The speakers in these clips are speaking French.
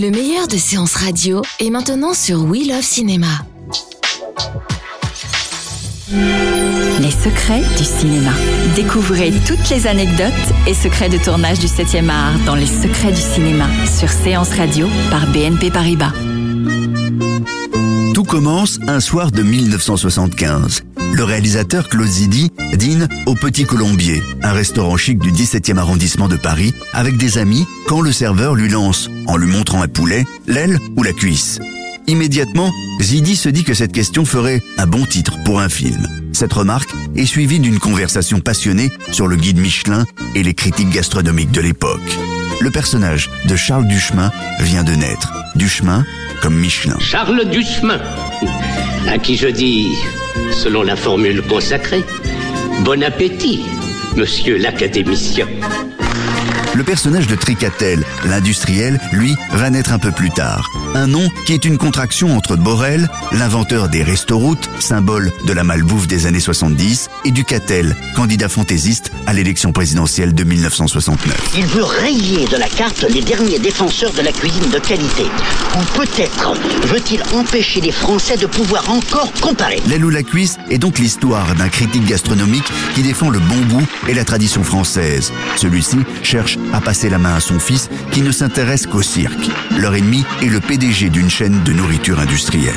Le meilleur de séances radio est maintenant sur We Love Cinéma. Les secrets du cinéma. Découvrez toutes les anecdotes et secrets de tournage du 7e art dans Les secrets du cinéma sur Séance Radio par BNP Paribas. Tout commence un soir de 1975. Le réalisateur Claude Zidi dîne au Petit Colombier, un restaurant chic du 17e arrondissement de Paris, avec des amis quand le serveur lui lance, en lui montrant un poulet, l'aile ou la cuisse. Immédiatement, Zidi se dit que cette question ferait un bon titre pour un film. Cette remarque est suivie d'une conversation passionnée sur le guide Michelin et les critiques gastronomiques de l'époque. Le personnage de Charles Duchemin vient de naître. Duchemin comme Michelin. Charles Duchemin, à qui je dis, selon la formule consacrée, bon appétit, monsieur l'académicien. Le personnage de Tricatel, l'industriel, lui, va naître un peu plus tard. Un nom qui est une contraction entre Borel, l'inventeur des restoroutes, symbole de la malbouffe des années 70, et Ducatel, candidat fantaisiste à l'élection présidentielle de 1969. Il veut rayer de la carte les derniers défenseurs de la cuisine de qualité. Ou peut-être veut-il empêcher les Français de pouvoir encore comparer. L'aile ou la cuisse est donc l'histoire d'un critique gastronomique qui défend le bon goût et la tradition française. Celui-ci cherche à passer la main à son fils qui ne s'intéresse qu'au cirque. Leur ennemi est le PDG d'une chaîne de nourriture industrielle.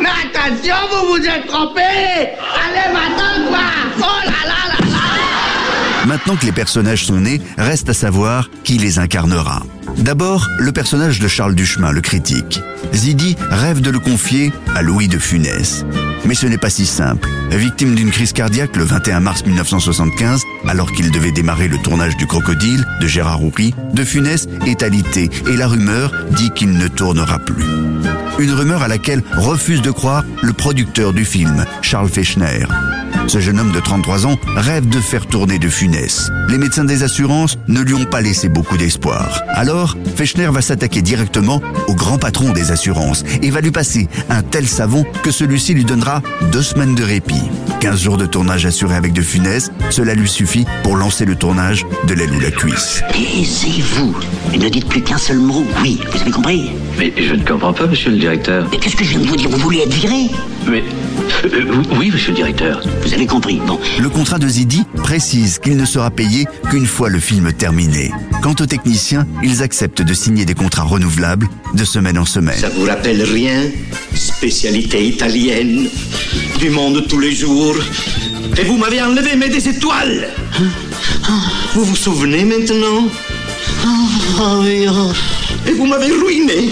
Mais attention, vous vous êtes trompé Allez, maintenant, quoi? Oh là là là là Maintenant que les personnages sont nés, reste à savoir qui les incarnera. D'abord, le personnage de Charles Duchemin, le critique. Zidi rêve de le confier à Louis de Funès. Mais ce n'est pas si simple. Victime d'une crise cardiaque le 21 mars 1975, alors qu'il devait démarrer le tournage du Crocodile de Gérard Houry, De Funès est alité et la rumeur dit qu'il ne tournera plus. Une rumeur à laquelle refuse de croire le producteur du film, Charles Fechner. Ce jeune homme de 33 ans rêve de faire tourner de Funès. Les médecins des assurances ne lui ont pas laissé beaucoup d'espoir. Alors, Fechner va s'attaquer directement au grand patron des assurances et va lui passer un tel savon que celui-ci lui donnera deux semaines de répit. 15 jours de tournage assurés avec de Funès, cela lui suffit pour lancer le tournage de l'aile ou la cuisse. Taisez-vous et ne dites plus qu'un seul mot. Oui, vous avez compris? Mais je ne comprends pas, monsieur le directeur. Mais qu'est-ce que je viens de vous dire? Vous voulez être viré Mais. euh, oui, monsieur le directeur. Vous avez compris. Bon, Le contrat de Zidi précise qu'il ne sera payé qu'une fois le film terminé. Quant aux techniciens, ils acceptent de signer des contrats renouvelables de semaine en semaine. Ça vous rappelle rien? Spécialité italienne, du monde tous les jours. Et vous m'avez enlevé mes des étoiles. Vous vous souvenez maintenant? Ah ah. Et vous m'avez ruiné.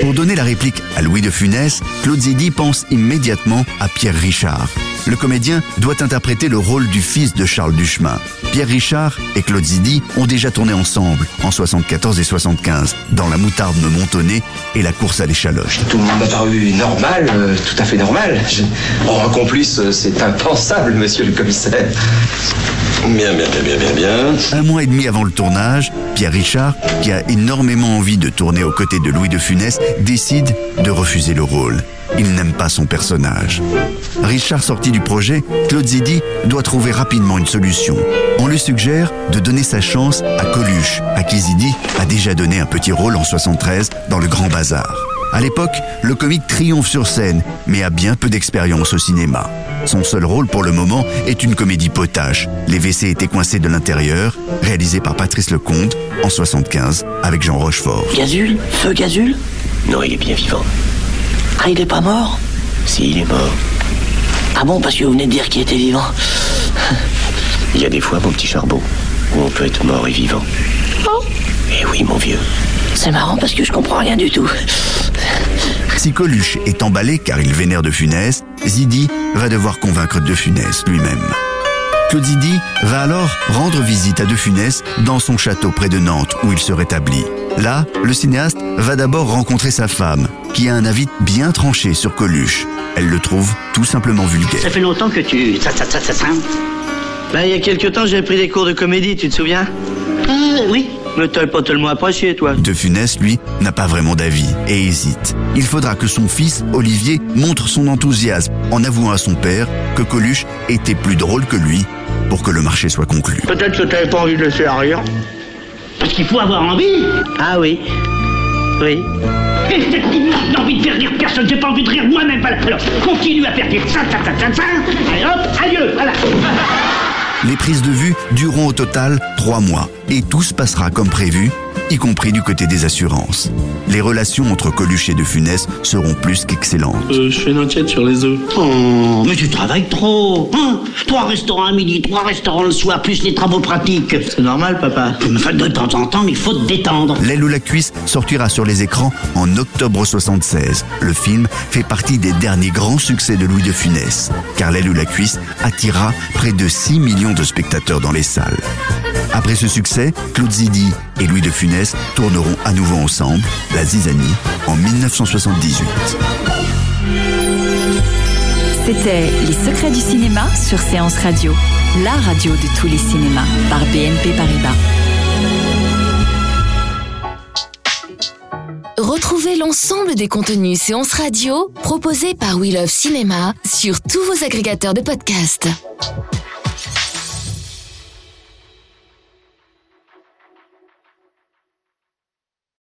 Pour donner la réplique à Louis de Funès, Claude Zidi pense immédiatement à Pierre Richard. Le comédien doit interpréter le rôle du fils de Charles Duchemin. Pierre Richard et Claude Zidi ont déjà tourné ensemble en 74 et 75 dans La moutarde me montonnait et La course à l'échalote. Tout m'a paru normal, euh, tout à fait normal. Je... Un complice, euh, c'est impensable, monsieur le commissaire. Bien, bien, bien, bien, bien, bien. Un mois et demi avant le tournage, Pierre Richard, qui a énormément envie de tourner aux côtés de Louis de Funès, décide de refuser le rôle. Il n'aime pas son personnage. Richard sorti du projet, Claude Zidi doit trouver rapidement une solution. On lui suggère de donner sa chance à Coluche, à qui Zidi a déjà donné un petit rôle en 73 dans Le Grand Bazar. À l'époque, le comique triomphe sur scène, mais a bien peu d'expérience au cinéma. Son seul rôle pour le moment est une comédie potache. Les WC étaient coincés de l'intérieur, réalisé par Patrice Lecomte en 75 avec Jean Rochefort. Gazule Feu Gazule Non, il est bien vivant. Ah, il est pas mort Si, il est mort. Ah bon, parce que vous venez de dire qu'il était vivant. Il y a des fois, mon petit charbon, où on peut être mort et vivant. Oh Eh oui, mon vieux. C'est marrant parce que je comprends rien du tout. Si Coluche est emballé car il vénère de Funès, Zidi va devoir convaincre de Funès lui-même. Claude Zidi va alors rendre visite à De Funès dans son château près de Nantes où il se rétablit. Là, le cinéaste va d'abord rencontrer sa femme, qui a un avis bien tranché sur Coluche. Elle le trouve tout simplement vulgaire. Ça fait longtemps que tu... Ça, ça, ça, ça, ça. Ben, il y a quelque temps, j'ai pris des cours de comédie, tu te souviens? Euh, oui. Mais t'as pas tellement apprécié, toi. De Funès, lui, n'a pas vraiment d'avis et hésite. Il faudra que son fils, Olivier, montre son enthousiasme en avouant à son père que Coluche était plus drôle que lui pour que le marché soit conclu. Peut-être que t'avais pas envie de laisser à rire. Parce qu'il faut avoir envie. Ah oui. Oui. Et cette immense envie de faire rire personne, j'ai pas envie de rire moi-même. Voilà. Alors, continue à faire rire ça, ça, ça, ça, hop, adieu, voilà. Les prises de vue dureront au total trois mois et tout se passera comme prévu, y compris du côté des assurances. Les relations entre Coluche et De Funès seront plus qu'excellentes. Euh, je fais une enquête sur les œufs. Oh, mais tu travailles trop. Hein? Trois restaurants à midi, trois restaurants le soir, plus les travaux pratiques. C'est normal, papa. Enfin, de temps en temps, il faut te détendre. L'aile ou la cuisse sortira sur les écrans en octobre 76. Le film fait partie des derniers grands succès de Louis de Funès, car L'aile ou la cuisse attira près de 6 millions de spectateurs dans les salles. Après ce succès, Claude Zidi et Louis de Funès tourneront à nouveau ensemble La Zizanie en 1978. C'était Les secrets du cinéma sur Séance Radio, la radio de tous les cinémas par BNP Paribas. Retrouvez l'ensemble des contenus séances radio proposés par We Love Cinéma sur tous vos agrégateurs de podcasts.